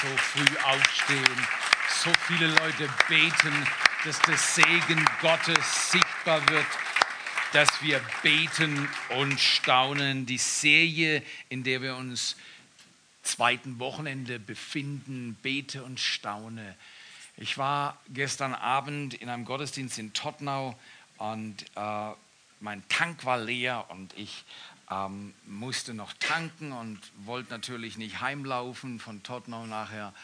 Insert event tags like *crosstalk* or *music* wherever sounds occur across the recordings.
so früh aufstehen. So viele Leute beten, dass der Segen Gottes sichtbar wird, dass wir beten und staunen. Die Serie, in der wir uns zweiten Wochenende befinden, bete und staune. Ich war gestern Abend in einem Gottesdienst in Tottenau und äh, mein Tank war leer und ich ähm, musste noch tanken und wollte natürlich nicht heimlaufen von Tottenau nachher.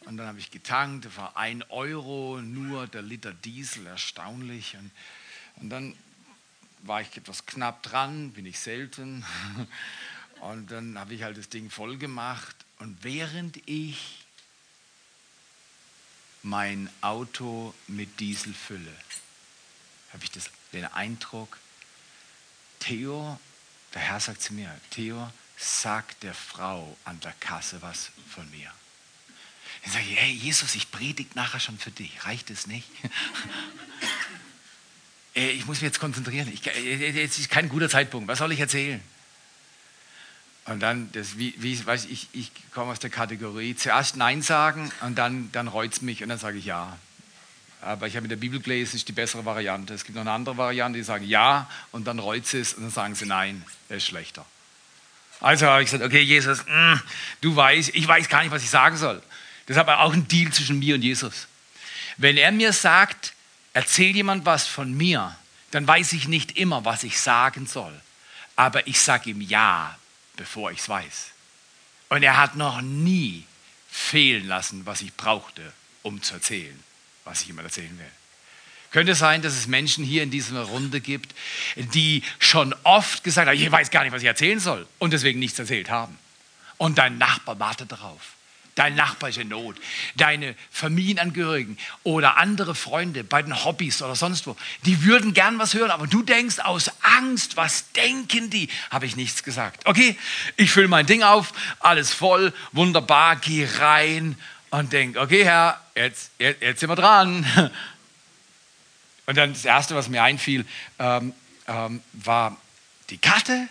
Und dann habe ich getankt, das war ein Euro nur der Liter Diesel, erstaunlich. Und, und dann war ich etwas knapp dran, bin ich selten. *laughs* Und dann habe ich halt das Ding voll gemacht. Und während ich mein Auto mit Diesel fülle, habe ich das, den Eindruck, Theo, der Herr sagt zu mir, Theo, sag der Frau an der Kasse was von mir. Dann sage ich, hey Jesus, ich predige nachher schon für dich. Reicht es nicht? *laughs* Äh, ich muss mich jetzt konzentrieren. Ich, äh, jetzt ist kein guter Zeitpunkt. Was soll ich erzählen? Und dann, das, wie, wie weiß ich, ich komme aus der Kategorie, zuerst Nein sagen und dann, dann reut es mich und dann sage ich Ja. Aber ich habe in der Bibel gelesen, ist die bessere Variante. Es gibt noch eine andere Variante, die sagen Ja und dann reut es und dann sagen sie Nein, das ist schlechter. Also habe ich gesagt, okay, Jesus, mh, mm, du weißt, ich weiß gar nicht, was ich sagen soll. Das ist aber auch ein Deal zwischen mir und Jesus. Wenn er mir sagt, erzähl jemand was von mir, dann weiß ich nicht immer, was ich sagen soll. Aber ich sage ihm Ja, bevor ich es weiß. Und er hat noch nie fehlen lassen, was ich brauchte, um zu erzählen, was ich ihm erzählen will. Könnte sein, dass es Menschen hier in dieser Runde gibt, die schon oft gesagt haben, ich weiß gar nicht, was ich erzählen soll und deswegen nichts erzählt haben. Und dein Nachbar wartet darauf dein Nachbar ist in Not, deine Familienangehörigen oder andere Freunde bei den Hobbys oder sonst wo, die würden gern was hören, aber du denkst aus Angst, was denken die? Habe ich nichts gesagt. Okay, ich fülle mein Ding auf, alles voll, wunderbar, geh rein und denk, okay Herr, jetzt, jetzt, jetzt sind wir dran. Und dann das Erste, was mir einfiel, ähm, ähm, war die Karte,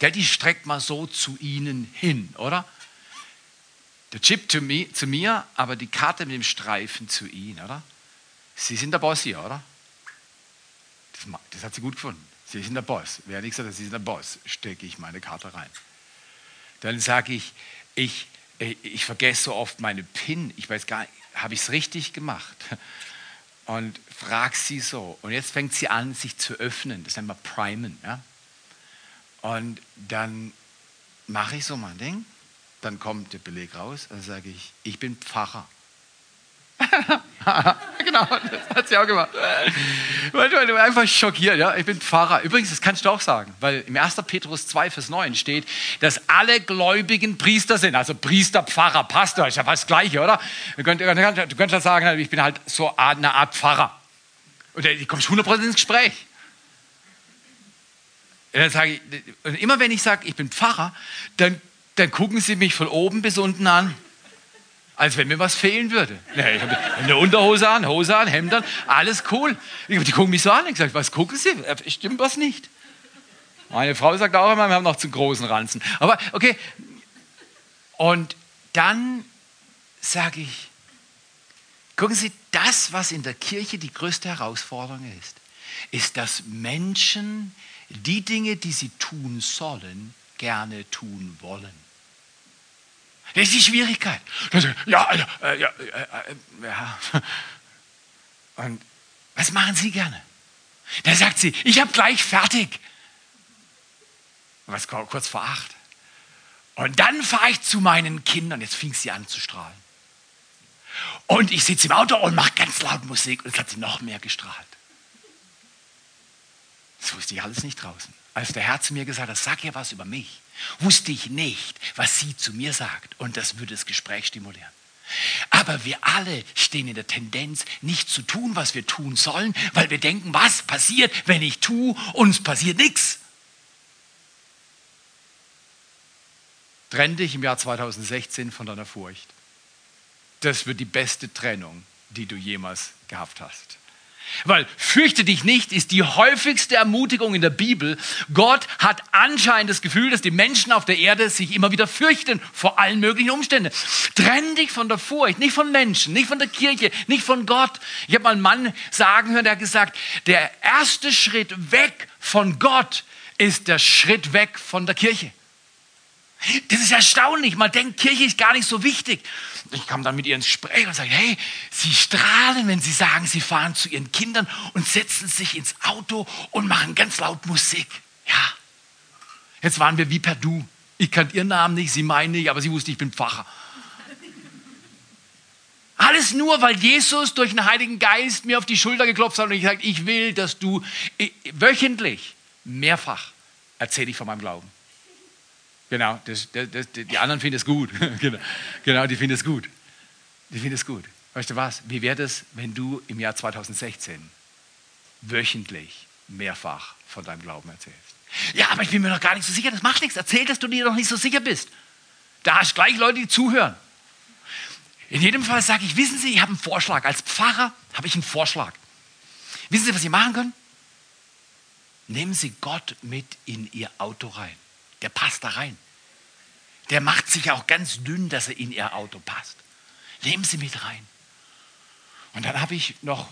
die streckt mal so zu Ihnen hin, oder? Der Chip zu, mi, zu mir, aber die Karte mit dem Streifen zu ihm, oder? Sie sind der Boss hier, oder? Das, das hat sie gut gefunden. Sie sind der Boss. Wer nicht gesagt hat, Sie sind der Boss, stecke ich meine Karte rein. Dann sage ich, ich, ich vergesse so oft meine PIN. Ich weiß gar nicht, habe ich es richtig gemacht? Und frage sie so. Und jetzt fängt sie an, sich zu öffnen. Das nennen wir Primen. Ja? Und dann mache ich so mein Ding dann kommt der Beleg raus, dann sage ich, ich bin Pfarrer. *laughs* *laughs* genau, das hat sie auch gemacht. Weil du einfach schockiert, ja, ich bin Pfarrer. Übrigens, das kannst du auch sagen, weil im 1. Petrus 2, Vers 9 steht, dass alle Gläubigen Priester sind. Also Priester, Pfarrer, Pastor, ist ja fast das Gleiche, oder? Du könntest, du könntest sagen, ich bin halt so eine Art Pfarrer. Und du kommst 100% ins Gespräch. Und ich, immer wenn ich sage, ich bin Pfarrer, dann dann gucken sie mich von oben bis unten an, als wenn mir was fehlen würde. Ich habe eine Unterhose an, Hose an, Hemd an, alles cool. Die gucken mich so an und gesagt, was gucken sie? Stimmt was nicht? Meine Frau sagt auch immer, wir haben noch zu großen Ranzen. Aber okay. Und dann sage ich, gucken Sie, das, was in der Kirche die größte Herausforderung ist, ist, dass Menschen die Dinge, die sie tun sollen, gerne tun wollen. Das ist die Schwierigkeit. Ja, ja, ja, ja, ja. Und was machen Sie gerne? Da sagt sie, ich habe gleich fertig. Was kurz vor acht. Und dann fahre ich zu meinen Kindern. Jetzt fing sie an zu strahlen. Und ich sitze im Auto und mache ganz laut Musik. Und es hat sie noch mehr gestrahlt. Das wusste ich alles nicht draußen. Als der Herr zu mir gesagt hat, sag ihr was über mich wusste ich nicht, was sie zu mir sagt. Und das würde das Gespräch stimulieren. Aber wir alle stehen in der Tendenz, nicht zu tun, was wir tun sollen, weil wir denken, was passiert, wenn ich tue, uns passiert nichts. Trenn dich im Jahr 2016 von deiner Furcht. Das wird die beste Trennung, die du jemals gehabt hast. Weil fürchte dich nicht ist die häufigste Ermutigung in der Bibel. Gott hat anscheinend das Gefühl, dass die Menschen auf der Erde sich immer wieder fürchten vor allen möglichen Umständen. Trenn dich von der Furcht, nicht von Menschen, nicht von der Kirche, nicht von Gott. Ich habe mal einen Mann sagen hören, der hat gesagt, der erste Schritt weg von Gott ist der Schritt weg von der Kirche. Das ist erstaunlich. Man denkt, Kirche ist gar nicht so wichtig. Ich kam dann mit ihr ins Gespräch und sage, hey, Sie strahlen, wenn Sie sagen, Sie fahren zu Ihren Kindern und setzen sich ins Auto und machen ganz laut Musik. Ja. Jetzt waren wir wie per Du. Ich kannte Ihren Namen nicht, Sie meinen nicht, aber sie wusste, ich bin Pfarrer. Alles nur, weil Jesus durch den Heiligen Geist mir auf die Schulter geklopft hat und ich gesagt, ich will, dass du wöchentlich mehrfach erzähle ich von meinem Glauben. Genau, das, das, die anderen finden es gut. *laughs* genau, genau, die finden es gut. Die finden es gut. Weißt du was? Wie wäre es, wenn du im Jahr 2016 wöchentlich mehrfach von deinem Glauben erzählst? Ja, aber ich bin mir noch gar nicht so sicher. Das macht nichts. Erzähl, dass du dir noch nicht so sicher bist. Da hast du gleich Leute, die zuhören. In jedem Fall sage ich, wissen Sie, ich habe einen Vorschlag. Als Pfarrer habe ich einen Vorschlag. Wissen Sie, was Sie machen können? Nehmen Sie Gott mit in Ihr Auto rein. Der passt da rein. Der macht sich auch ganz dünn, dass er in Ihr Auto passt. Nehmen Sie mit rein. Und dann habe ich noch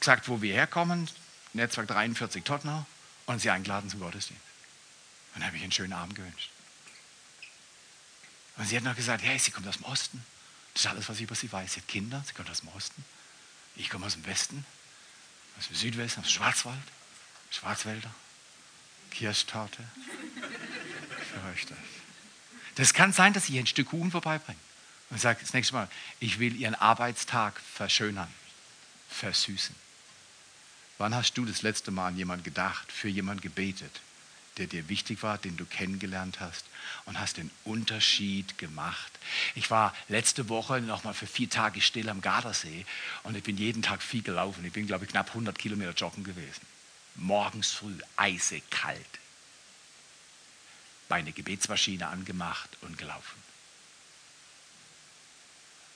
gesagt, wo wir herkommen, Netzwerk 43 Tottenau, und sie eingeladen zum Gottesdienst. Und dann habe ich einen schönen Abend gewünscht. Und sie hat noch gesagt, hey, sie kommt aus dem Osten. Das ist alles, was ich über sie weiß. Sie hat Kinder, sie kommt aus dem Osten. Ich komme aus dem Westen, aus dem Südwesten, aus dem Schwarzwald, Schwarzwälder, Kirschtorte, fürchtet. Das kann sein, dass ich ein Stück Kuchen vorbeibringe und sage das nächste Mal, ich will Ihren Arbeitstag verschönern, versüßen. Wann hast du das letzte Mal an jemanden gedacht, für jemanden gebetet, der dir wichtig war, den du kennengelernt hast und hast den Unterschied gemacht? Ich war letzte Woche noch mal für vier Tage still am Gardasee und ich bin jeden Tag viel gelaufen. Ich bin, glaube ich, knapp 100 Kilometer joggen gewesen. Morgens früh, eisekalt meine Gebetsmaschine angemacht und gelaufen.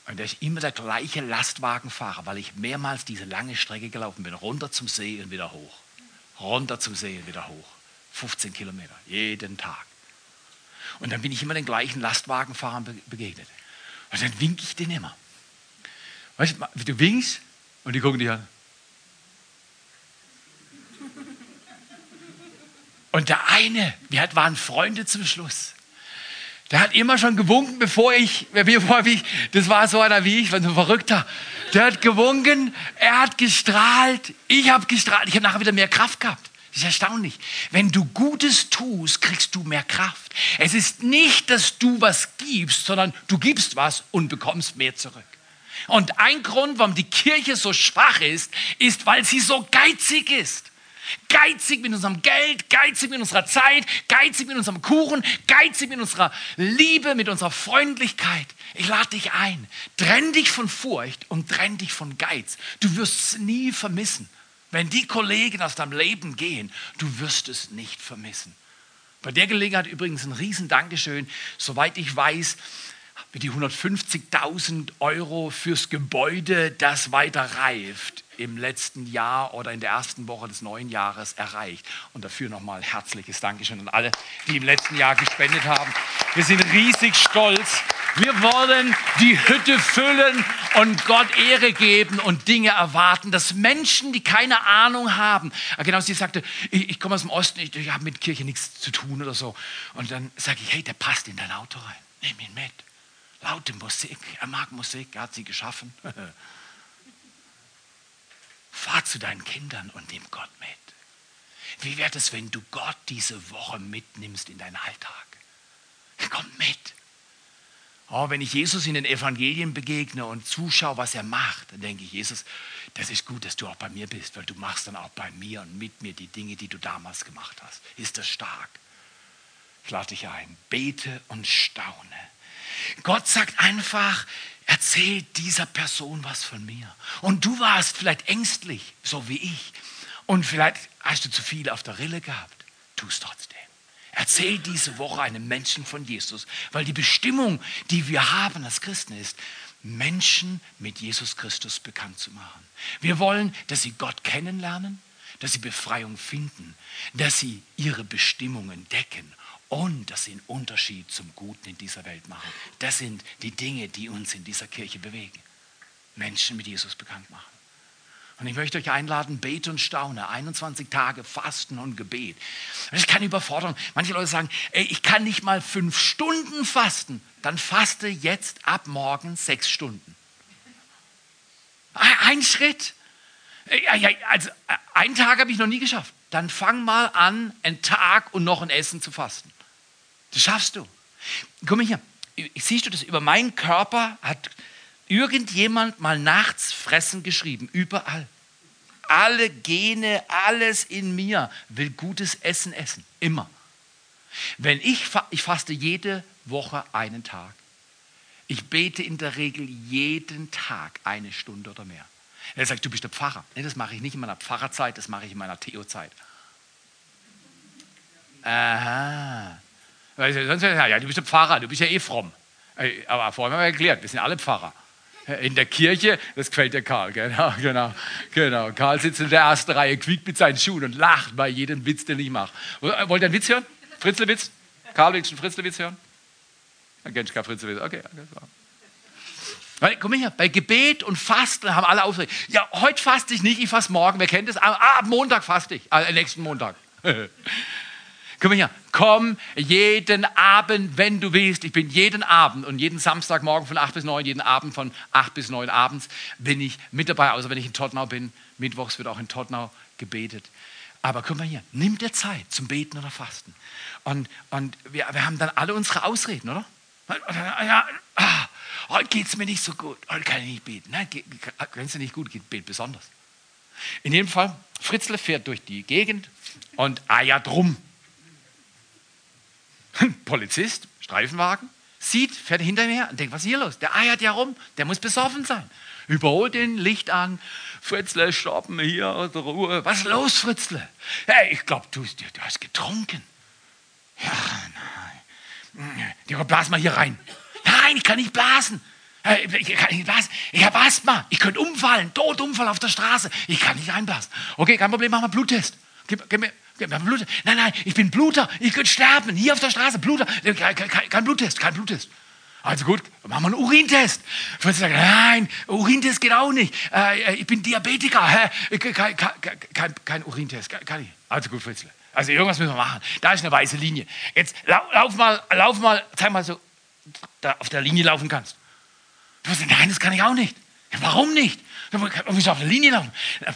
Und ist immer der gleiche Lastwagenfahrer, weil ich mehrmals diese lange Strecke gelaufen bin, runter zum See und wieder hoch. Runter zum See und wieder hoch. 15 Kilometer, jeden Tag. Und dann bin ich immer den gleichen Lastwagenfahrern begegnet. Und dann winke ich den immer. Weißt du, du winkst und die gucken dich an. Und der eine, wir waren Freunde zum Schluss. Der hat immer schon gewunken, bevor ich, bevor ich, das war so einer wie ich, war so ein Verrückter. Der hat gewunken, er hat gestrahlt, ich habe gestrahlt, ich habe nachher wieder mehr Kraft gehabt. Das ist erstaunlich. Wenn du Gutes tust, kriegst du mehr Kraft. Es ist nicht, dass du was gibst, sondern du gibst was und bekommst mehr zurück. Und ein Grund, warum die Kirche so schwach ist, ist, weil sie so geizig ist. Geizig mit unserem Geld, geizig mit unserer Zeit, geizig mit unserem Kuchen, geizig mit unserer Liebe, mit unserer Freundlichkeit. Ich lade dich ein. Trenn dich von Furcht und trenn dich von Geiz. Du wirst es nie vermissen. Wenn die Kollegen aus deinem Leben gehen, du wirst es nicht vermissen. Bei der Gelegenheit übrigens ein riesen Dankeschön. Soweit ich weiß, wird die 150.000 Euro fürs Gebäude, das weiter reift, im letzten Jahr oder in der ersten Woche des neuen Jahres erreicht. Und dafür nochmal herzliches Dankeschön an alle, die im letzten Jahr gespendet haben. Wir sind riesig stolz. Wir wollen die Hütte füllen und Gott Ehre geben und Dinge erwarten, dass Menschen, die keine Ahnung haben, ah, genau, sie sagte, ich, ich komme aus dem Osten, ich, ich habe mit Kirche nichts zu tun oder so. Und dann sage ich, hey, der passt in dein Auto rein. Nimm ihn mit. Laute Musik, er mag Musik, er hat sie geschaffen. *laughs* Fahr zu deinen Kindern und nimm Gott mit. Wie wäre es, wenn du Gott diese Woche mitnimmst in deinen Alltag? Kommt mit. Oh, wenn ich Jesus in den Evangelien begegne und zuschaue, was er macht, dann denke ich, Jesus, das ist gut, dass du auch bei mir bist, weil du machst dann auch bei mir und mit mir die Dinge, die du damals gemacht hast. Ist das stark? Ich lade dich ein, bete und staune. Gott sagt einfach, Erzähl dieser Person was von mir. Und du warst vielleicht ängstlich, so wie ich. Und vielleicht hast du zu viel auf der Rille gehabt. Tu es trotzdem. Erzähl diese Woche einem Menschen von Jesus, weil die Bestimmung, die wir haben als Christen ist, Menschen mit Jesus Christus bekannt zu machen. Wir wollen, dass sie Gott kennenlernen, dass sie Befreiung finden, dass sie ihre Bestimmung entdecken und dass sie einen Unterschied zum Guten in dieser Welt machen. Das sind die Dinge, die uns in dieser Kirche bewegen. Menschen mit Jesus bekannt machen. Und ich möchte euch einladen, bete und staune. 21 Tage Fasten und Gebet. Das ist keine Überforderung. Manche Leute sagen, ey, ich kann nicht mal fünf Stunden fasten. Dann faste jetzt ab morgen sechs Stunden. Ein Schritt. Also einen Tag habe ich noch nie geschafft. Dann fang mal an, einen Tag und noch ein Essen zu fasten. Das schaffst du. Guck mal hier. Siehst du das? Über meinen Körper hat irgendjemand mal nachts fressen geschrieben. Überall. Alle Gene, alles in mir will gutes Essen essen. Immer. Wenn ich, ich faste jede Woche einen Tag. Ich bete in der Regel jeden Tag eine Stunde oder mehr. Er sagt, du bist der Pfarrer. Nee, das mache ich nicht in meiner Pfarrerzeit, das mache ich in meiner Theozeit. Aha. Sonst, ja, du bist der Pfarrer, du bist ja eh fromm. Aber vorhin haben wir erklärt, wir sind alle Pfarrer. In der Kirche, das gefällt der Karl, genau, genau, genau. Karl sitzt in der ersten Reihe, quiekt mit seinen Schuhen und lacht bei jedem Witz, den ich mache. Wollt ihr einen Witz hören? Fritzlewitz? Karl, willst du einen Fritzlewitz hören? Dann kennst du keinen Fritzlewitz. Okay, okay. Weil, guck mal hier, bei Gebet und Fasten haben alle Ausreden. Ja, heute faste ich nicht, ich faste morgen. Wer kennt das? Ah, ab Montag faste ich, äh, nächsten Montag. *laughs* Komm her, komm jeden Abend, wenn du willst. Ich bin jeden Abend und jeden Samstagmorgen von 8 bis 9, jeden Abend von 8 bis 9 abends bin ich mit dabei, außer wenn ich in Tottenau bin. Mittwochs wird auch in Tottenau gebetet. Aber komm mal hier, nimm dir Zeit zum Beten oder Fasten. Und, und wir, wir haben dann alle unsere Ausreden, oder? Ja, ah, heute geht es mir nicht so gut, heute kann ich nicht beten. Nein, wenn es dir nicht gut geht, bet besonders. In jedem Fall, Fritzle fährt durch die Gegend und eiert rum. Polizist, Streifenwagen, sieht, fährt hinter mir und denkt, was ist hier los? Der eiert ja rum, der muss besoffen sein. Überholt den Licht an. Fritzle, stoppen hier aus der Ruhe. Was ist los, Fritzle? Hey, ich glaube, du, du, hast getrunken. Ja, nein. Ja, blas mal hier rein. Nein, ich kann nicht blasen. Ich, kann nicht blasen. ich habe Asthma. Ich könnte umfallen. Totunfall auf der Straße. Ich kann nicht reinblasen. Okay, kein Problem, mach mal Bluttest. Gib, gib mir. Nein, nein, ich bin Bluter. Ich könnte sterben. Hier auf der Straße. Bluter. Kein, kein, kein Bluttest. Kein Bluttest. Also gut, machen wir einen Urintest. Fritz sagt, nein, Urintest geht auch nicht. Äh, ich bin Diabetiker. Hä? Kein, kein, kein, Urintest. Kann ich. Also gut, Fritzle. Also irgendwas müssen wir machen. Da ist eine weiße Linie. Jetzt lauf, lauf mal, lauf mal, zeig mal so, da auf der Linie laufen kannst. Du sagst, nein, das kann ich auch nicht. Warum nicht? Du musst auf der Linie laufen.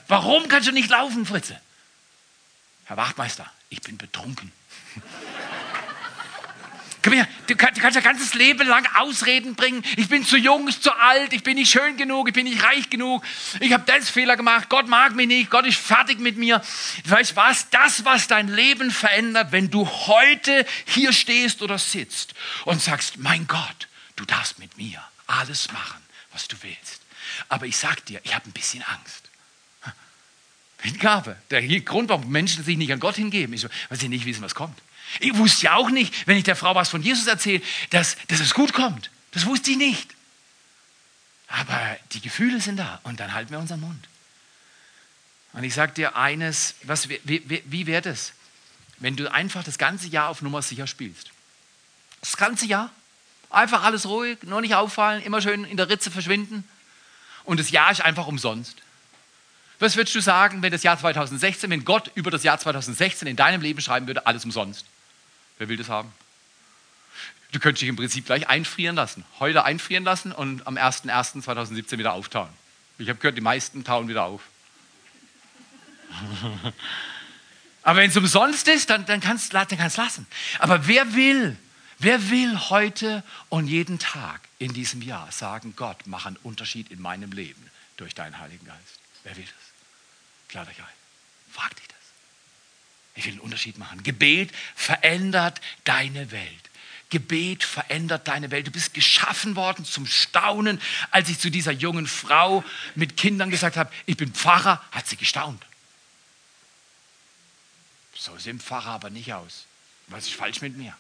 Warum kannst du nicht laufen, Fritze? Herr Wachtmeister, ich bin betrunken. Komm her, du kannst, du kannst dein ganzes Leben lang Ausreden bringen. Ich bin zu jung, zu alt, ich bin nicht schön genug, ich bin nicht reich genug, ich habe das Fehler gemacht, Gott mag mich nicht, Gott ist fertig mit mir. Weißt du was? Das, was dein Leben verändert, wenn du heute hier stehst oder sitzt und sagst, mein Gott, du darfst mit mir alles machen, was du willst. Aber ich sag dir, ich habe ein bisschen Angst. Hingabe. Der Grund, warum Menschen sich nicht an Gott hingeben, ist, weil sie nicht wissen, was kommt. Ich wusste ja auch nicht, wenn ich der Frau was von Jesus erzähle, dass, dass es gut kommt. Das wusste ich nicht. Aber die Gefühle sind da und dann halten wir unseren Mund. Und ich sage dir eines, was, wie, wie, wie wäre das, wenn du einfach das ganze Jahr auf Nummer sicher spielst? Das ganze Jahr. Einfach alles ruhig, nur nicht auffallen, immer schön in der Ritze verschwinden. Und das Jahr ist einfach umsonst. Was würdest du sagen, wenn das Jahr 2016, wenn Gott über das Jahr 2016 in deinem Leben schreiben würde, alles umsonst? Wer will das haben? Du könntest dich im Prinzip gleich einfrieren lassen. Heute einfrieren lassen und am 01.01.2017 wieder auftauen. Ich habe gehört, die meisten tauen wieder auf. *laughs* Aber wenn es umsonst ist, dann, dann kannst du es lassen. Aber wer will, wer will heute und jeden Tag in diesem Jahr sagen, Gott, mach einen Unterschied in meinem Leben durch deinen Heiligen Geist? Wer will das? Klar euch ein. Frag dich das. Ich will einen Unterschied machen. Gebet verändert deine Welt. Gebet verändert deine Welt. Du bist geschaffen worden zum Staunen. Als ich zu dieser jungen Frau mit Kindern gesagt habe, ich bin Pfarrer, hat sie gestaunt. So sehen Pfarrer aber nicht aus. Was ist falsch mit mir?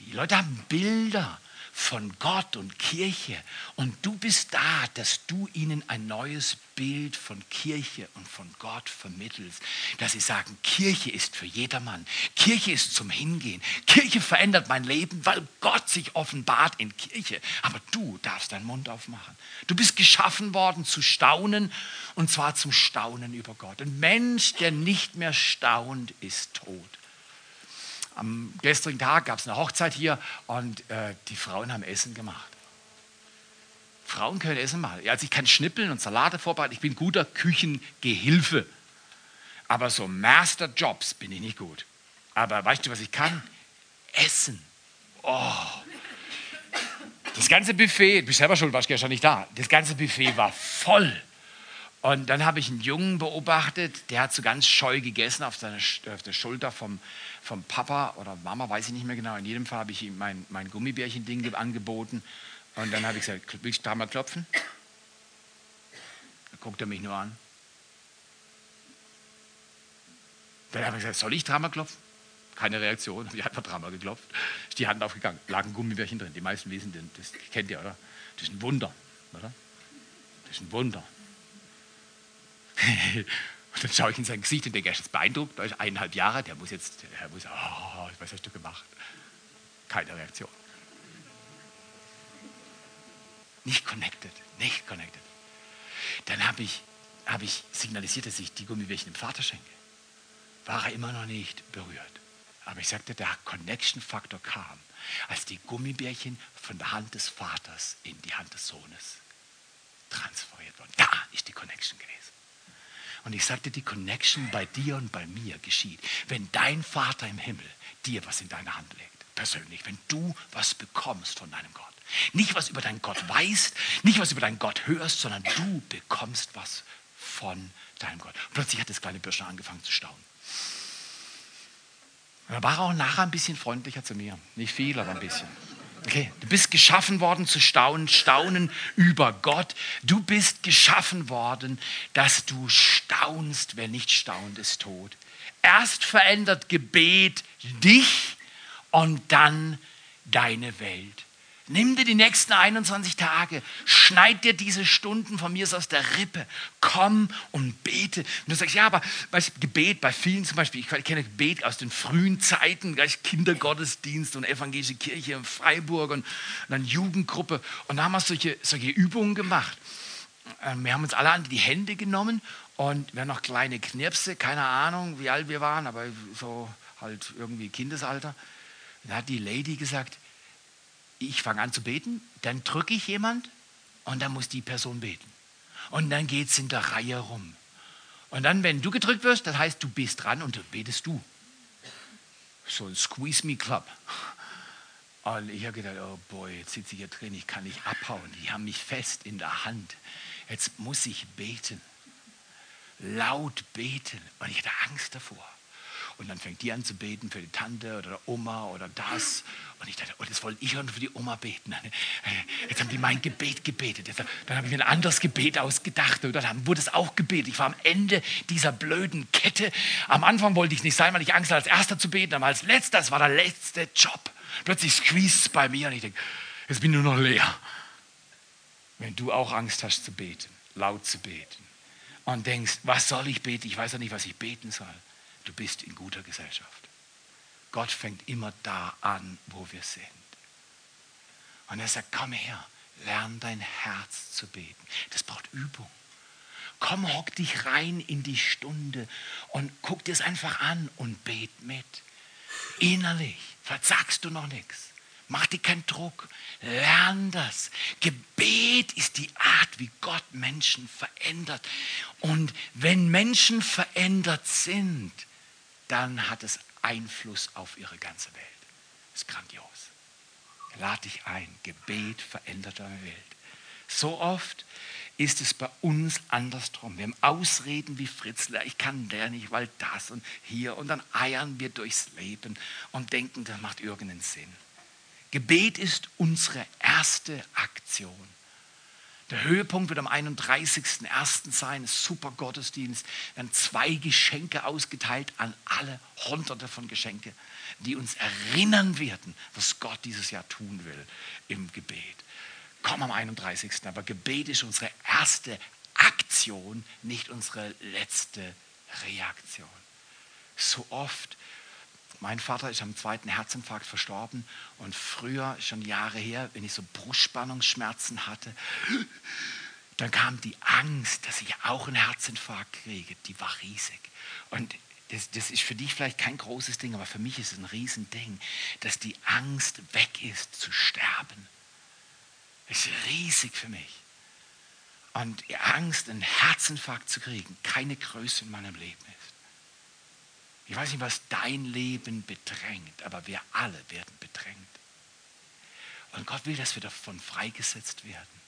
Die Leute haben Bilder von Gott und Kirche. Und du bist da, dass du ihnen ein neues Bild von Kirche und von Gott vermittelst. Dass sie sagen, Kirche ist für jedermann. Kirche ist zum Hingehen. Kirche verändert mein Leben, weil Gott sich offenbart in Kirche. Aber du darfst deinen Mund aufmachen. Du bist geschaffen worden zu staunen und zwar zum Staunen über Gott. Ein Mensch, der nicht mehr staunt, ist tot. Am gestrigen Tag gab es eine Hochzeit hier und äh, die Frauen haben Essen gemacht. Frauen können Essen machen. Also ich kann schnippeln und Salate vorbereiten. Ich bin guter Küchengehilfe. Aber so Masterjobs bin ich nicht gut. Aber weißt du, was ich kann? Essen. Oh. Das ganze Buffet, du bist selber schuld, warst gestern nicht da. Das ganze Buffet war voll. Und dann habe ich einen Jungen beobachtet, der hat so ganz scheu gegessen auf, seine, auf der Schulter vom, vom Papa oder Mama, weiß ich nicht mehr genau. In jedem Fall habe ich ihm mein, mein Gummibärchen-Ding angeboten. Und dann habe ich gesagt, willst du da mal klopfen? Da guckt er mich nur an. Dann habe ich gesagt, soll ich dreimal klopfen? Keine Reaktion. Ich habe dreimal geklopft. Ist die Hand aufgegangen. Lag ein Gummibärchen drin. Die meisten wissen, das kennt ihr, oder? Das ist ein Wunder, oder? Das ist ein Wunder. *laughs* Und dann schaue ich in sein Gesicht und denke, er ist beeindruckt, er ist eineinhalb Jahre, der muss jetzt, er muss, oh, was hast du gemacht? Keine Reaktion. Nicht connected, nicht connected. Dann habe ich, hab ich signalisiert, dass ich die Gummibärchen dem Vater schenke. War er immer noch nicht berührt. Aber ich sagte, der Connection-Faktor kam, als die Gummibärchen von der Hand des Vaters in die Hand des Sohnes transferiert wurden. Da ist die Connection gewesen. Und ich sagte, die Connection bei dir und bei mir geschieht, wenn dein Vater im Himmel dir was in deine Hand legt, persönlich, wenn du was bekommst von deinem Gott. Nicht was über deinen Gott weißt, nicht was über deinen Gott hörst, sondern du bekommst was von deinem Gott. Und plötzlich hat das kleine Bürschchen angefangen zu staunen. Und dann war er auch nachher ein bisschen freundlicher zu mir. Nicht viel, aber ein bisschen. Okay, du bist geschaffen worden zu staunen, staunen über Gott. Du bist geschaffen worden, dass du staunst. Wer nicht staunt, ist tot. Erst verändert Gebet dich und dann deine Welt. Nimm dir die nächsten 21 Tage, schneid dir diese Stunden von mir aus der Rippe, komm und bete. Und du sagst, ja, aber weißt, Gebet bei vielen zum Beispiel, ich kenne Gebet aus den frühen Zeiten, gleich Kindergottesdienst und evangelische Kirche in Freiburg und, dann Jugendgruppe. Und da haben wir solche, solche Übungen gemacht. Ähm, wir haben uns alle an die Hände genommen und wir haben noch kleine Knirpse, keine Ahnung, wie alt wir waren, aber so halt irgendwie Kindesalter. Da hat die Lady gesagt, ich fange an zu beten, dann drücke ich jemand und dann muss die Person beten. Und dann geht es in der Reihe rum. Und dann, wenn du gedrückt wirst, das heißt, du bist dran und betest du. So ein Squeeze Me Club. Und ich habe gedacht, oh boy, jetzt sitze ich hier drin, ich kann nicht abhauen. Die haben mich fest in der Hand. Jetzt muss ich beten. Laut beten. Und ich hatte Angst davor. Und dann fängt die an zu beten für die Tante oder Oma oder das. Und ich dachte, oh, das wollte ich für die Oma beten. Jetzt haben die mein Gebet gebetet. Jetzt, dann habe ich mir ein anderes Gebet ausgedacht. Und dann wurde es auch gebetet. Ich war am Ende dieser blöden Kette. Am Anfang wollte ich nicht sein, weil ich Angst hatte, als Erster zu beten. Aber als Letzter, das war der letzte Job. Plötzlich squeeze es bei mir und ich denke, jetzt bin ich nur noch leer. Wenn du auch Angst hast zu beten, laut zu beten und denkst, was soll ich beten? Ich weiß ja nicht, was ich beten soll du bist in guter Gesellschaft. Gott fängt immer da an, wo wir sind. Und er sagt, komm her, lern dein Herz zu beten. Das braucht Übung. Komm, hock dich rein in die Stunde und guck dir es einfach an und bet mit. Innerlich, vielleicht sagst du noch nichts. Mach dir keinen Druck. Lern das. Gebet ist die Art, wie Gott Menschen verändert. Und wenn Menschen verändert sind, dann hat es Einfluss auf ihre ganze Welt. Das ist grandios. Lade dich ein. Gebet verändert deine Welt. So oft ist es bei uns andersrum. Wir haben Ausreden wie Fritzler, ich kann der nicht, weil das und hier. Und dann eiern wir durchs Leben und denken, das macht irgendeinen Sinn. Gebet ist unsere erste Aktion. Der Höhepunkt wird am 31.01. sein, super Gottesdienst. Dann zwei Geschenke ausgeteilt an alle, hunderte von Geschenke, die uns erinnern werden, was Gott dieses Jahr tun will im Gebet. Komm am 31. Aber Gebet ist unsere erste Aktion, nicht unsere letzte Reaktion. So oft mein Vater ist am zweiten Herzinfarkt verstorben und früher, schon Jahre her, wenn ich so Brustspannungsschmerzen hatte, dann kam die Angst, dass ich auch einen Herzinfarkt kriege, die war riesig. Und das, das, ist für dich vielleicht kein großes Ding, aber für mich ist es ein Riesending, dass die Angst weg ist zu sterben. Das ist riesig für mich. Und die Angst, einen Herzinfarkt zu kriegen, keine Größe in meinem Leben ist. Ich weiß nicht, was dein Leben bedrängt, aber wir alle werden bedrängt. Und Gott will, dass wir davon freigesetzt werden,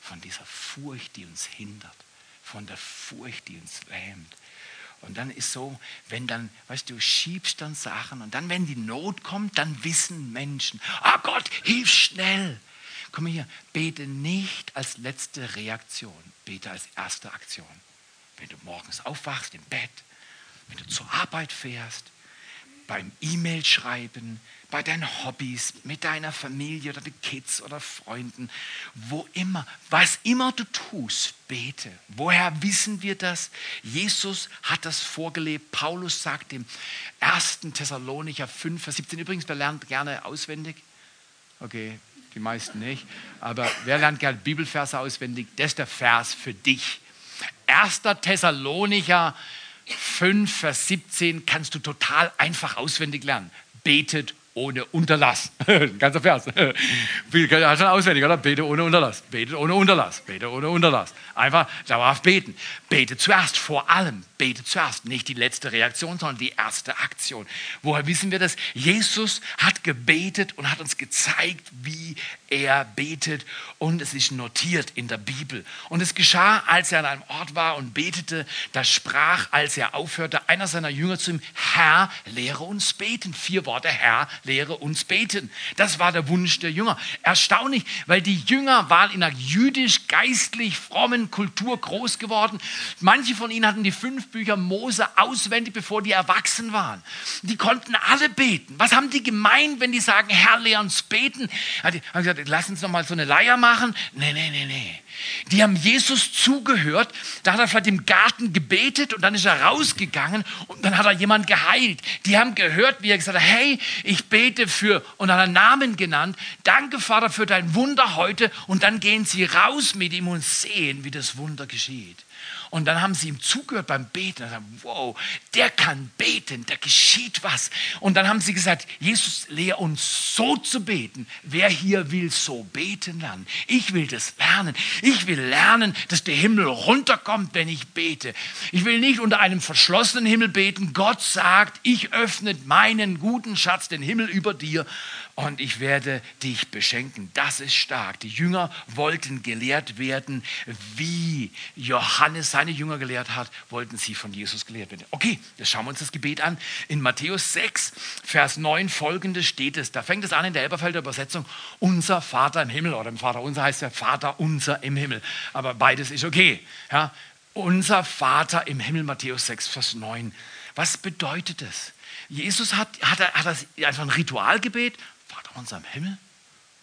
von dieser Furcht, die uns hindert, von der Furcht, die uns lähmt. Und dann ist so, wenn dann, weißt du, schiebst dann Sachen und dann, wenn die Not kommt, dann wissen Menschen, ah oh Gott, hilf schnell. Komm hier, bete nicht als letzte Reaktion, bete als erste Aktion. Wenn du morgens aufwachst im Bett, wenn du zur Arbeit fährst, beim E-Mail schreiben, bei deinen Hobbys, mit deiner Familie oder den Kids oder Freunden, wo immer, was immer du tust, bete. Woher wissen wir das? Jesus hat das vorgelebt. Paulus sagt im 1. Thessalonicher 5, Vers 17, übrigens, wer lernt gerne auswendig? Okay, die meisten nicht. Aber wer lernt gerne Bibelverse auswendig? Das ist der Vers für dich. 1. Thessalonicher 5, Vers 17 kannst du total einfach auswendig lernen. Betet ohne Unterlass. *laughs* Ganzer *laughs* Vers. Hast du auswendig, oder? Bete ohne Unterlass. Bete ohne Unterlass. Bete ohne Unterlass. Einfach dauerhaft beten. Bete zuerst, vor allem. Bete zuerst. Nicht die letzte Reaktion, sondern die erste Aktion. Woher wissen wir das? Jesus hat gebetet und hat uns gezeigt, wie er betet. Und es ist notiert in der Bibel. Und es geschah, als er an einem Ort war und betete, da sprach, als er aufhörte, einer seiner Jünger zu ihm, Herr, lehre uns beten. Vier Worte, Herr, lehre uns beten. Das war der Wunsch der Jünger. Erstaunlich, weil die Jünger waren in einer jüdisch-geistlich frommen Kultur groß geworden. Manche von ihnen hatten die fünf Bücher Mose auswendig, bevor die erwachsen waren. Die konnten alle beten. Was haben die gemeint, wenn die sagen, Herr, lehre uns beten? Die haben gesagt, lass uns noch mal so eine Leier machen. Nee, nee, nee, nee. Die haben Jesus zugehört. Da hat er vielleicht im Garten gebetet und dann ist er rausgegangen und dann hat er jemand geheilt. Die haben gehört, wie er gesagt hat, hey, ich bete für und hat einen Namen genannt. Danke, Vater, für dein Wunder heute. Und dann gehen sie raus mit ihm und sehen, wie das Wunder geschieht. Und dann haben sie ihm zugehört beim Beten. Und sagen, wow, der kann beten, da geschieht was. Und dann haben sie gesagt, Jesus, lehr uns so zu beten. Wer hier will so beten lernen? Ich will das lernen. Ich will lernen, dass der Himmel runterkommt, wenn ich bete. Ich will nicht unter einem verschlossenen Himmel beten. Gott sagt, ich öffne meinen guten Schatz, den Himmel über dir und ich werde dich beschenken. Das ist stark. Die Jünger wollten gelehrt werden, wie Johannes seine Jünger gelehrt hat, wollten sie von Jesus gelehrt werden. Okay, jetzt schauen wir uns das Gebet an. In Matthäus 6, Vers 9 folgendes steht es. Da fängt es an in der Elberfelder Übersetzung. Unser Vater im Himmel oder im Vater unser heißt ja Vater unser im Himmel. Aber beides ist okay. Ja, unser Vater im Himmel, Matthäus 6, Vers 9. Was bedeutet das? Jesus hat, hat, hat das einfach ein Ritualgebet, Vater unser im Himmel,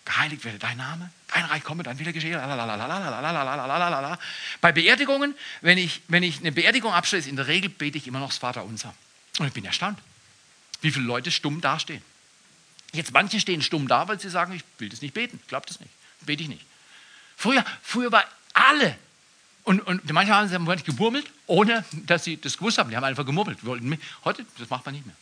geheiligt werde dein Name, dein Reich komme, dein Wille geschehe. Bei Beerdigungen, wenn ich, wenn ich eine Beerdigung abschließe, in der Regel bete ich immer noch das Vater unser. Und ich bin erstaunt, wie viele Leute stumm dastehen. Jetzt manche stehen stumm da, weil sie sagen, ich will das nicht beten, ich glaube das nicht, bete ich nicht. Früher, früher war alle und, und manche haben sie gemurmelt, ohne dass sie das gewusst haben. Die haben einfach gemurmelt. Heute, das macht man nicht mehr.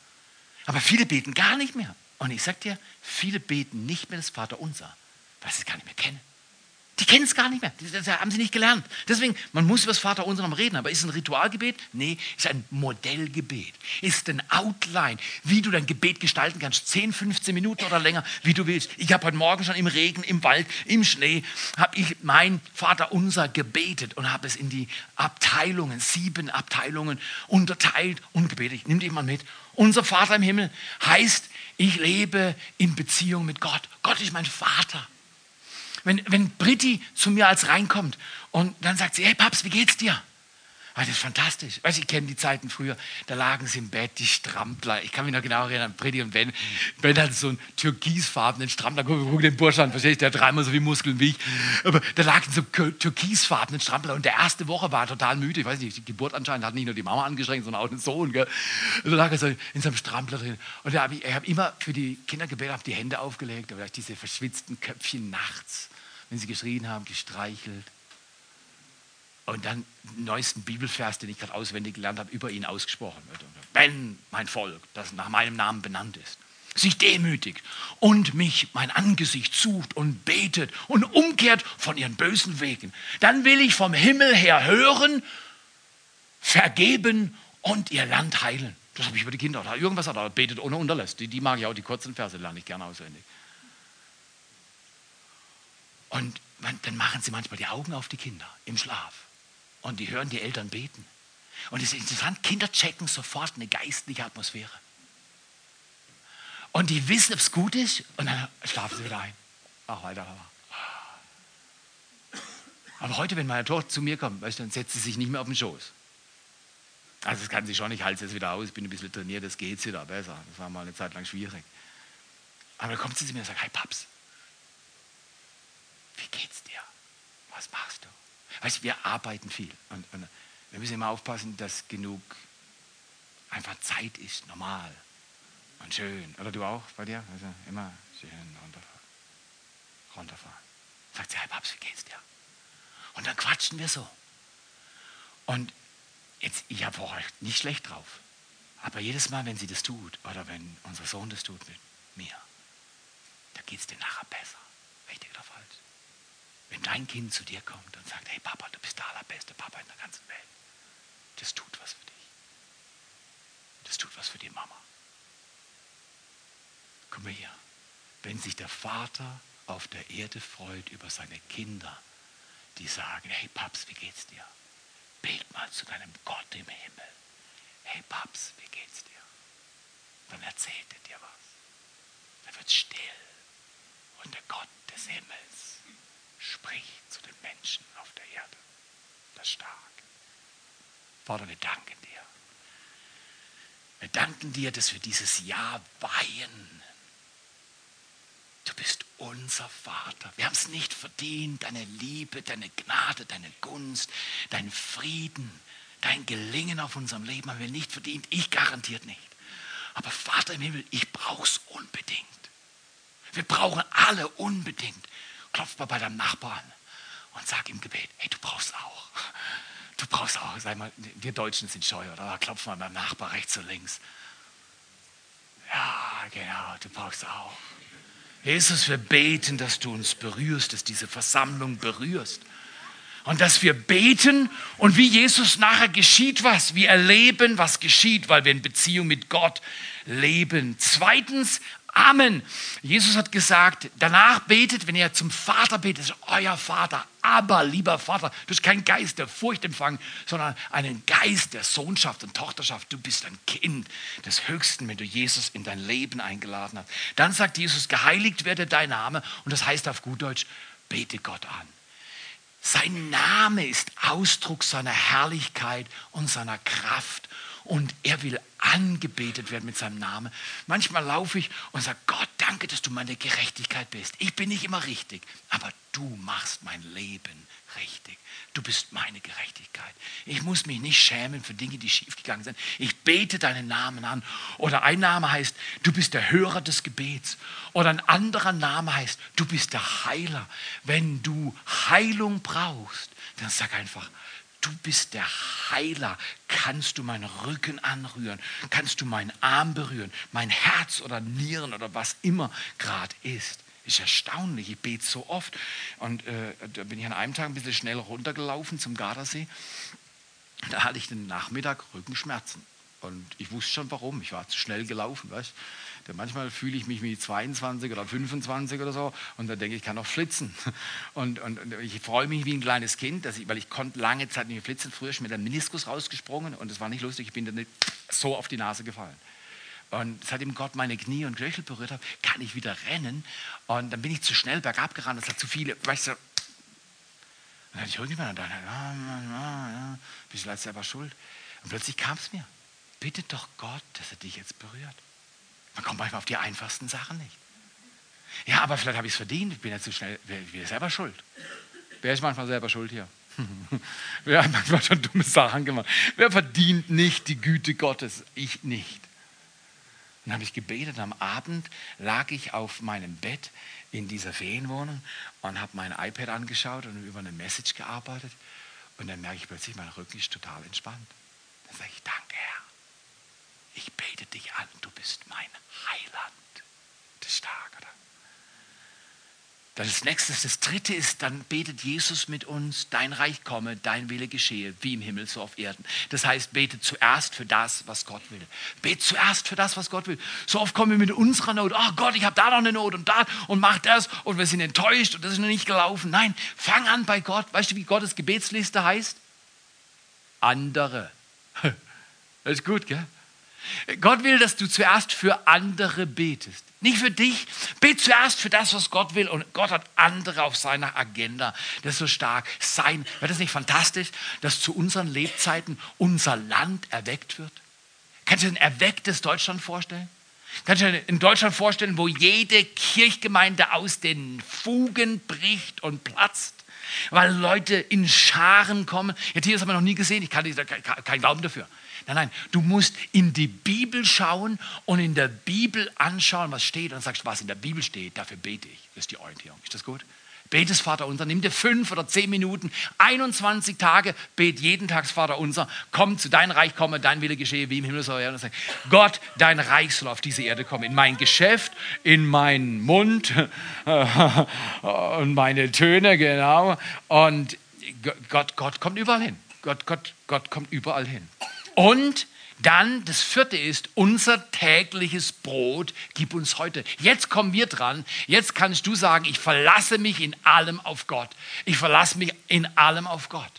Aber viele beten gar nicht mehr. Und ich sage dir, viele beten nicht mehr das Vaterunser, weil sie es gar nicht mehr kennen. Die kennen es gar nicht mehr. Das haben sie nicht gelernt. Deswegen, man muss über das Vaterunser noch reden. Aber ist es ein Ritualgebet? Nee, ist ein Modellgebet. Ist ein Outline, wie du dein Gebet gestalten kannst. 10, 15 Minuten oder länger, wie du willst. Ich habe heute Morgen schon im Regen, im Wald, im Schnee, habe ich mein Vaterunser gebetet und habe es in die Abteilungen, sieben Abteilungen unterteilt und gebetet. Ich nehme dich mal mit. Unser Vater im Himmel heißt, ich lebe in Beziehung mit Gott. Gott ist mein Vater. Wenn, wenn Britti zu mir als reinkommt und dann sagt sie, hey Paps, wie geht's dir? Ah, das ist fantastisch. Weißt, ich kenne die Zeiten früher, da lagen sie im Bett, die Strampler. Ich kann mich noch genau erinnern, Britti und Ben. Ben hat so einen türkisfarbenen Strampler. Guck, guck den Bursch an, verstehst du? Der hat dreimal so viele Muskeln wie ich. Aber da lagen so türkisfarbenen Strampler. Und der erste Woche war er total müde. Ich weiß nicht, die Geburt anscheinend hat nicht nur die Mama angestrengt, sondern auch den Sohn. Gell? Und da lag er so in seinem Strampler drin. Und da habe ich, ich hab immer für die Kinder gebetet, habe die Hände aufgelegt. Habe ich diese verschwitzten Köpfchen nachts, wenn sie geschrien haben, gestreichelt. Und dann den neuesten Bibelvers, den ich gerade auswendig gelernt habe, über ihn ausgesprochen wird. Wenn mein Volk, das nach meinem Namen benannt ist, sich demütigt und mich mein Angesicht sucht und betet und umkehrt von ihren bösen Wegen, dann will ich vom Himmel her hören, vergeben und ihr Land heilen. Das habe ich über die Kinder. Oder irgendwas hat betet ohne Unterlass. Die, die mag ich auch, die kurzen Verse lerne ich gerne auswendig. Und dann machen sie manchmal die Augen auf die Kinder im Schlaf und die hören die Eltern beten. Und es ist interessant, Kinder checken sofort eine geistliche Atmosphäre. Und die wissen, ob es gut ist und dann schlafen sie wieder ein. Ach, weiter. Aber heute, wenn meine Tochter zu mir kommt, weißt dann setzt sie sich nicht mehr auf den Schoß. Also das kann sie schon, ich halte es jetzt wieder aus, bin ein bisschen trainiert, das geht wieder besser. Das war mal eine Zeit lang schwierig. Aber dann kommt sie zu mir und sagt, hey Paps, wie geht's dir? Was machst du? Weißt, wir arbeiten viel und, und wir müssen immer aufpassen, dass genug einfach Zeit ist, normal und schön. Oder du auch bei dir? Also immer schön runterfahren. runterfahren. Sagt sie, hey Papst, wie geht's dir? Und dann quatschen wir so. Und jetzt, ich habe vorher nicht schlecht drauf. Aber jedes Mal, wenn sie das tut, oder wenn unser Sohn das tut mit mir, da geht es dir nachher besser. Wenn dein Kind zu dir kommt und sagt, hey Papa, du bist der allerbeste Papa in der ganzen Welt, das tut was für dich. Das tut was für die Mama. Mal hier. Wenn sich der Vater auf der Erde freut über seine Kinder, die sagen, hey Paps, wie geht's dir? Bet mal zu deinem Gott im Himmel. Hey Paps, wie geht's dir? Dann erzählt er dir was. Dann wird still. Und der Gott des Himmels spricht zu den Menschen auf der Erde. Das ist stark. Vater, wir danken dir. Wir danken dir, dass wir dieses Jahr weihen. Du bist unser Vater. Wir haben es nicht verdient, deine Liebe, deine Gnade, deine Gunst, dein Frieden, dein Gelingen auf unserem Leben haben wir nicht verdient. Ich garantiert nicht. Aber Vater im Himmel, ich brauche es unbedingt. Wir brauchen alle unbedingt klopf mal bei deinem Nachbarn und sag im Gebet, hey, du brauchst auch. Du brauchst auch. Sag mal, wir Deutschen sind scheu, oder? Klopf mal beim Nachbar rechts und links. Ja, genau, du brauchst auch. Jesus, wir beten, dass du uns berührst, dass diese Versammlung berührst. Und dass wir beten und wie Jesus nachher geschieht was. Wir erleben, was geschieht, weil wir in Beziehung mit Gott leben. Zweitens, Amen. Jesus hat gesagt, danach betet, wenn ihr zum Vater betet, ist euer Vater. Aber, lieber Vater, du bist kein Geist der Furcht empfangen, sondern einen Geist der Sohnschaft und Tochterschaft. Du bist ein Kind des Höchsten, wenn du Jesus in dein Leben eingeladen hast. Dann sagt Jesus, geheiligt werde dein Name. Und das heißt auf gut Deutsch, bete Gott an. Sein Name ist Ausdruck seiner Herrlichkeit und seiner Kraft und er will angebetet werden mit seinem Namen. Manchmal laufe ich und sage, Gott, danke, dass du meine Gerechtigkeit bist. Ich bin nicht immer richtig, aber du machst mein Leben richtig. Du bist meine Gerechtigkeit. Ich muss mich nicht schämen für Dinge, die schiefgegangen sind. Ich bete deinen Namen an. Oder ein Name heißt, du bist der Hörer des Gebets. Oder ein anderer Name heißt, du bist der Heiler. Wenn du Heilung brauchst, dann sag einfach, du bist der Heiler. Kannst du meinen Rücken anrühren? Kannst du meinen Arm berühren? Mein Herz oder Nieren oder was immer gerade ist. Ist erstaunlich, ich bete so oft. Und äh, da bin ich an einem Tag ein bisschen schnell runtergelaufen zum Gardasee. Da hatte ich den Nachmittag Rückenschmerzen. Und ich wusste schon warum. Ich war zu schnell gelaufen, weißt du? Denn manchmal fühle ich mich wie 22 oder 25 oder so und dann denke ich, ich kann noch flitzen. *laughs* Und, und, und, ich freue mich wie ein kleines Kind, dass ich, weil ich konnte lange Zeit nicht mehr flitzen. Früher ist mir der Meniskus rausgesprungen und es war nicht lustig, ich bin dann so auf die Nase gefallen. Und seitdem Gott meine Knie und Knöchel berührt hat, kann ich wieder rennen. Und dann bin ich zu schnell bergab gerannt. Das hat zu viele, weißt du. Und dann hatte ich irgendjemand dann, ja, ja, ja, bist du leider selber schuld. Und plötzlich kam es mir. Bitte doch Gott, dass er dich jetzt berührt. Man kommt manchmal auf die einfachsten Sachen nicht. Ja, aber vielleicht habe ich es verdient, ich bin jetzt zu schnell, wer ist selber schuld? Wer ist manchmal selber schuld hier? *laughs* Wer hat manchmal schon dumme Sachen gemacht? Wer verdient nicht die Güte Gottes? Ich nicht. Dann habe ich gebetet. Am Abend lag ich auf meinem Bett in dieser Ferienwohnung und habe mein iPad angeschaut und über eine Message gearbeitet. Und dann merke ich plötzlich, mein Rücken ist total entspannt. Dann sage ich, danke Herr. Ich bete dich an, du bist mein Heiland. Das ist stark, oder? Dann das nächste, das dritte ist, dann betet Jesus mit uns, dein Reich komme, dein Wille geschehe, wie im Himmel so auf Erden. Das heißt, bete zuerst für das, was Gott will. Bete zuerst für das, was Gott will. So oft kommen wir mit unserer Not, oh Gott, ich habe da noch eine Not und da und mach das und wir sind enttäuscht und das ist noch nicht gelaufen. Nein, fang an bei Gott. Weißt du, wie Gottes Gebetsliste heißt? Andere. *laughs* Das ist gut, gell? Gott will, dass du zuerst für andere betest. Nicht für dich. Bet zuerst für das, was Gott will. Und Gott hat andere auf seiner Agenda. Das ist so stark. Sein. Wäre das nicht fantastisch, dass zu unseren Lebzeiten unser Land erweckt wird? Kannst du dir ein erwecktes Deutschland vorstellen? Kannst du dir in Deutschland vorstellen, wo jede Kirchgemeinde aus den Fugen bricht und platzt? Weil Leute in Scharen kommen. Hier, das haben wir noch nie gesehen. Ich kann keinen Glauben dafür. Nein, nein, du musst in die Bibel schauen und in der Bibel anschauen, was steht. Und dann sagst du, was in der Bibel steht, dafür bete ich. Das ist die Orientierung. Ist das gut? Betest Vater unser, nimm dir fünf oder zehn Minuten, 21 Tage, bet jeden Tag Vater unser, komm zu dein Reich komme, dein Wille geschehe, wie im Himmel so und sag, Gott, dein Reich soll auf diese Erde kommen, in mein Geschäft, in meinen Mund *laughs* und meine Töne, genau. Und Gott, Gott kommt überall hin. Gott, Gott, Gott kommt überall hin. Und dann das vierte ist, unser tägliches Brot gib uns heute. Jetzt kommen wir dran. Jetzt kannst du sagen, ich verlasse mich in allem auf Gott. Ich verlasse mich in allem auf Gott.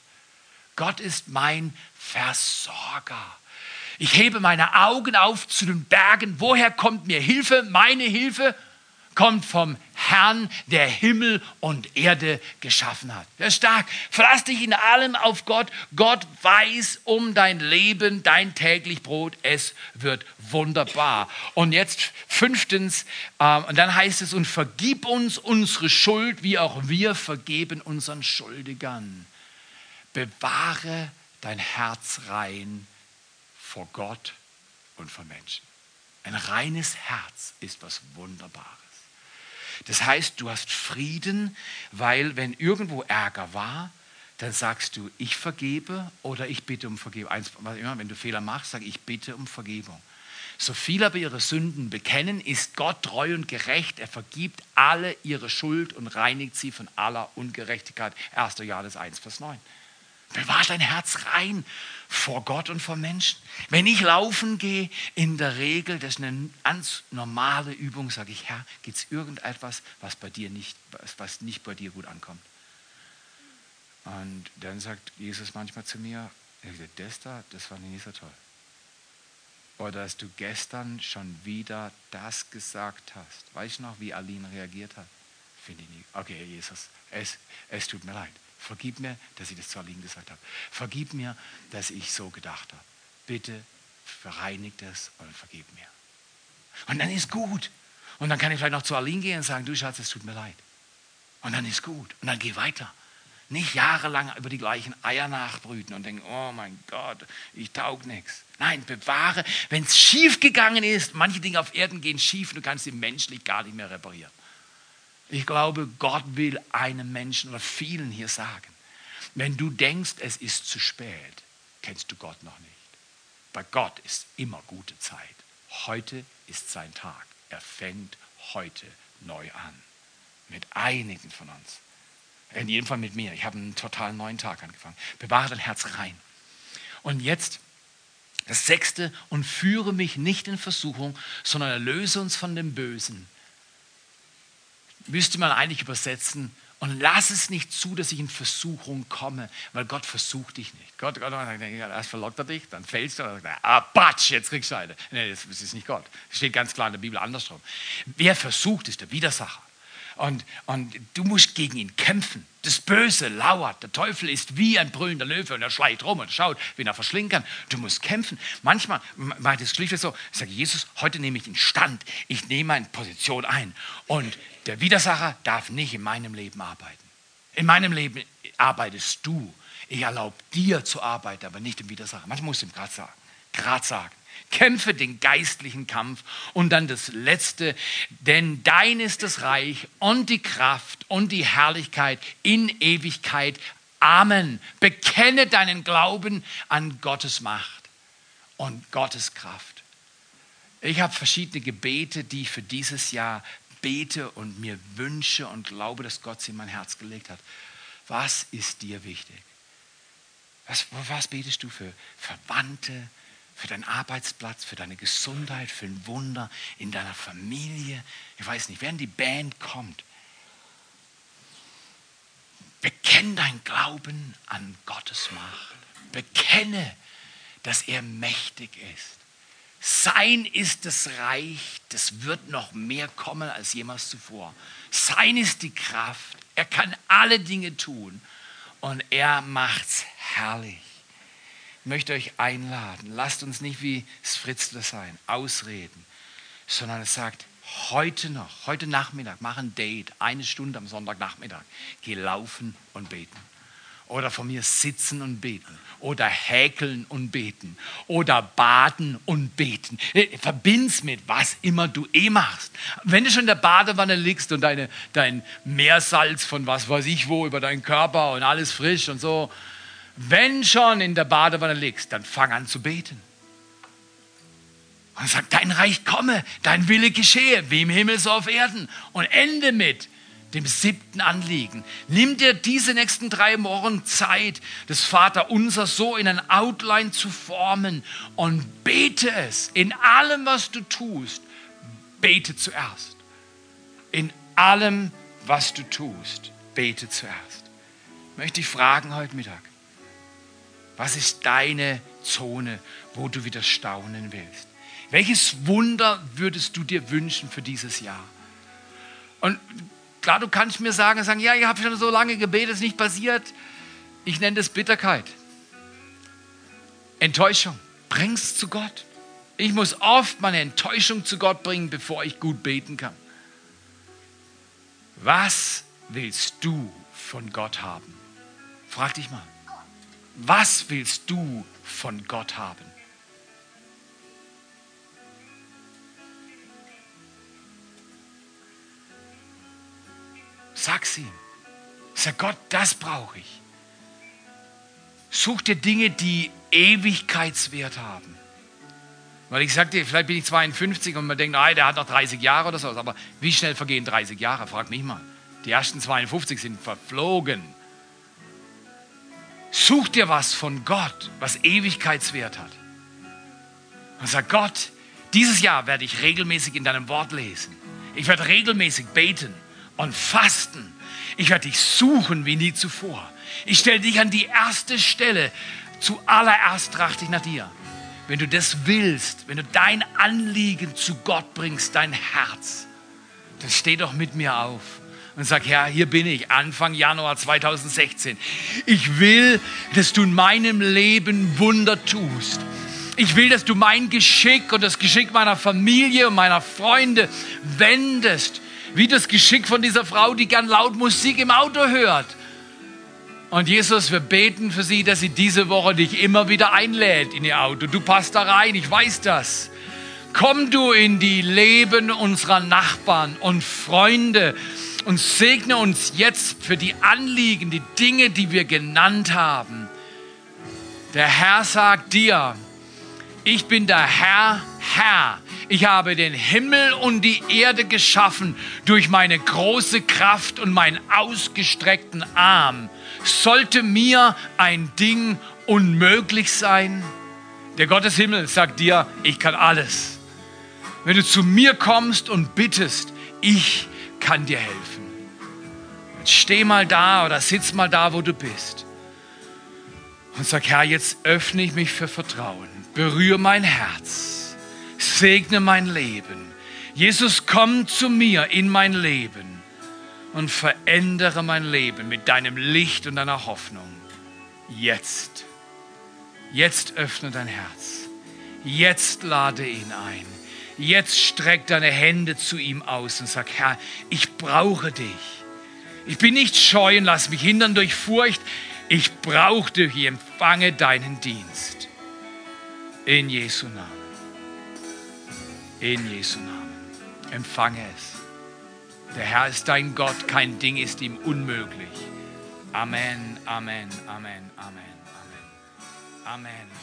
Gott ist mein Versorger. Ich hebe meine Augen auf zu den Bergen. Woher kommt mir Hilfe? Meine Hilfe kommt vom Herrn, der Himmel und Erde geschaffen hat. Der ist stark. Verlass dich in allem auf Gott. Gott weiß um dein Leben, dein täglich Brot. Es wird wunderbar. Und jetzt fünftens, äh, und dann heißt es, und vergib uns unsere Schuld, wie auch wir vergeben unseren Schuldigern. Bewahre dein Herz rein vor Gott und vor Menschen. Ein reines Herz ist was Wunderbares. Das heißt, du hast Frieden, weil wenn irgendwo Ärger war, dann sagst du, ich vergebe oder ich bitte um Vergebung. Eins, immer, wenn du Fehler machst, sag ich bitte um Vergebung. So viele aber ihre Sünden bekennen, ist Gott treu und gerecht. Er vergibt alle ihre Schuld und reinigt sie von aller Ungerechtigkeit. 1. Johannes 1, Vers 9. Bewahr dein Herz rein vor Gott und vor Menschen. Wenn ich laufen gehe, in der Regel, das ist eine ganz normale Übung, sage ich, Herr, gibt es irgendetwas, was bei dir nicht, was nicht bei dir gut ankommt? Und dann sagt Jesus manchmal zu mir, das da, das war nicht so toll. Oder dass du gestern schon wieder das gesagt hast. Weißt du noch, wie Aline reagiert hat? Finde ich nicht. Okay, Jesus, es, es tut mir leid. Vergib mir, dass ich das zu Aline gesagt habe. Vergib mir, dass ich so gedacht habe. Bitte vereinigt das und vergib mir. Und dann ist gut. Und dann kann ich vielleicht noch zu Aline gehen und sagen, du Schatz, es tut mir leid. Und dann ist gut. Und dann geh weiter. Nicht jahrelang über die gleichen Eier nachbrüten und denken, oh mein Gott, ich taug nichts. Nein, bewahre, wenn es schief gegangen ist, manche Dinge auf Erden gehen schief, du kannst sie menschlich gar nicht mehr reparieren. Ich glaube, Gott will einem Menschen oder vielen hier sagen, wenn du denkst, es ist zu spät, kennst du Gott noch nicht. Bei Gott ist immer gute Zeit. Heute ist sein Tag. Er fängt heute neu an. Mit einigen von uns. In jedem Fall mit mir. Ich habe einen total neuen Tag angefangen. Bewahre dein Herz rein. Und jetzt das sechste, und führe mich nicht in Versuchung, sondern erlöse uns von dem Bösen müsste man eigentlich übersetzen, Und lass es nicht zu, dass ich in Versuchung komme, weil Gott versucht dich nicht. Gott, Gott erst verlockt er dich, dann fällst du, dann sagt er, ah, Batsch, jetzt kriegst du eine. Nee, das ist nicht Gott. Das steht ganz klar in der Bibel andersrum. Wer versucht, ist der Widersacher. Und, und du musst gegen ihn kämpfen. Das Böse lauert. Der Teufel ist wie ein brüllender Löwe und er schleicht rum und schaut, wen er verschlingen kann. Du musst kämpfen. Manchmal ich das schlichtweg so, ich sage, Jesus, heute nehme ich in Stand. Ich nehme eine Position ein. Und der Widersacher darf nicht in meinem Leben arbeiten. In meinem Leben arbeitest du. Ich erlaube dir zu arbeiten, aber nicht im Widersacher. Manchmal muss ich ihm gerade sagen. Gerade sagen. Kämpfe den geistlichen Kampf. Und dann das Letzte, denn dein ist das Reich und die Kraft und die Herrlichkeit in Ewigkeit. Amen. Bekenne deinen Glauben an Gottes Macht und Gottes Kraft. Ich habe verschiedene Gebete, die ich für dieses Jahr bete und mir wünsche und glaube, dass Gott sie in mein Herz gelegt hat. Was ist dir wichtig? Was, was betest du für Verwandte, für deinen Arbeitsplatz, für deine Gesundheit, für ein Wunder in deiner Familie. Ich weiß nicht, während die Band kommt, bekenne dein Glauben an Gottes Macht. Bekenne, dass er mächtig ist. Sein ist das Reich, das wird noch mehr kommen als jemals zuvor. Sein ist die Kraft. Er kann alle Dinge tun und er macht's herrlich möchte euch einladen. Lasst uns nicht wie das Fritzler sein, ausreden, sondern es sagt, heute noch, heute Nachmittag, mach ein Date, eine Stunde am Sonntagnachmittag. Geh laufen und beten. Oder von mir sitzen und beten. Oder häkeln und beten. Oder baden und beten. Äh, verbind's mit was immer du eh machst. Wenn du schon in der Badewanne liegst und deine, dein Meersalz von was weiß ich wo über deinen Körper und alles frisch und so, wenn schon in der Badewanne liegst, dann fang an zu beten. Und sag, dein Reich komme, dein Wille geschehe, wie im Himmel so auf Erden. Und ende mit dem siebten Anliegen. Nimm dir diese nächsten drei Wochen Zeit, das Vater unser so in ein Outline zu formen und bete es. In allem, was du tust, bete zuerst. In allem, was du tust, bete zuerst. Möchte ich fragen heute Mittag, was ist deine Zone, wo du wieder staunen willst? Welches Wunder würdest du dir wünschen für dieses Jahr? Und klar, du kannst mir sagen, sagen, ja, ich habe schon so lange gebetet, es ist nicht passiert. Ich nenne das Bitterkeit. Enttäuschung. Bring's zu Gott. Ich muss oft meine Enttäuschung zu Gott bringen, bevor ich gut beten kann. Was willst du von Gott haben? Frag dich mal. Was willst du von Gott haben? Sag's ihm. Sag Gott, das brauche ich. Such dir Dinge, die Ewigkeitswert haben. Weil ich sagte, vielleicht bin ich 52 und man denkt, nein, der hat noch 30 Jahre oder so. Aber wie schnell vergehen 30 Jahre? Frag mich mal. Die ersten 52 sind verflogen. Such dir was von Gott, was Ewigkeitswert hat. Und sag Gott, dieses Jahr werde ich regelmäßig in deinem Wort lesen. Ich werde regelmäßig beten und fasten. Ich werde dich suchen wie nie zuvor. Ich stelle dich an die erste Stelle. Zuallererst trachte ich nach dir. Wenn du das willst, wenn du dein Anliegen zu Gott bringst, dein Herz, dann steh doch mit mir auf und sag, Herr, hier bin ich, Anfang Januar 2016. Ich will, dass du in meinem Leben Wunder tust. Ich will, dass du mein Geschick und das Geschick meiner Familie und meiner Freunde wendest. Wie das Geschick von dieser Frau, die gern laut Musik im Auto hört. Und Jesus, wir beten für sie, dass sie diese Woche dich immer wieder einlädt in ihr Auto. Du passt da rein, ich weiß das. Komm du in die Leben unserer Nachbarn und Freunde und segne uns jetzt für die Anliegen, die Dinge, die wir genannt haben. Der Herr sagt dir, ich bin der Herr, Herr. Ich habe den Himmel und die Erde geschaffen durch meine große Kraft und meinen ausgestreckten Arm. Sollte mir ein Ding unmöglich sein? Der Gott des Himmels sagt dir, ich kann alles. Wenn du zu mir kommst und bittest, ich kann dir helfen. steh mal da oder sitz mal da, wo du bist. Und sag, Herr, jetzt öffne ich mich für Vertrauen. Berühre mein Herz. Segne mein Leben. Jesus, komm zu mir in mein Leben und verändere mein Leben mit deinem Licht und deiner Hoffnung. Jetzt. Jetzt öffne dein Herz. Jetzt lade ihn ein. Jetzt streck deine Hände zu ihm aus und sag, Herr, ich brauche dich. Ich bin nicht scheu und lass mich hindern durch Furcht. Ich brauche dich, ich empfange deinen Dienst. In Jesu Namen. In Jesu Namen. Empfange es. Der Herr ist dein Gott, kein Ding ist ihm unmöglich. Amen, Amen, Amen, Amen, Amen. Amen.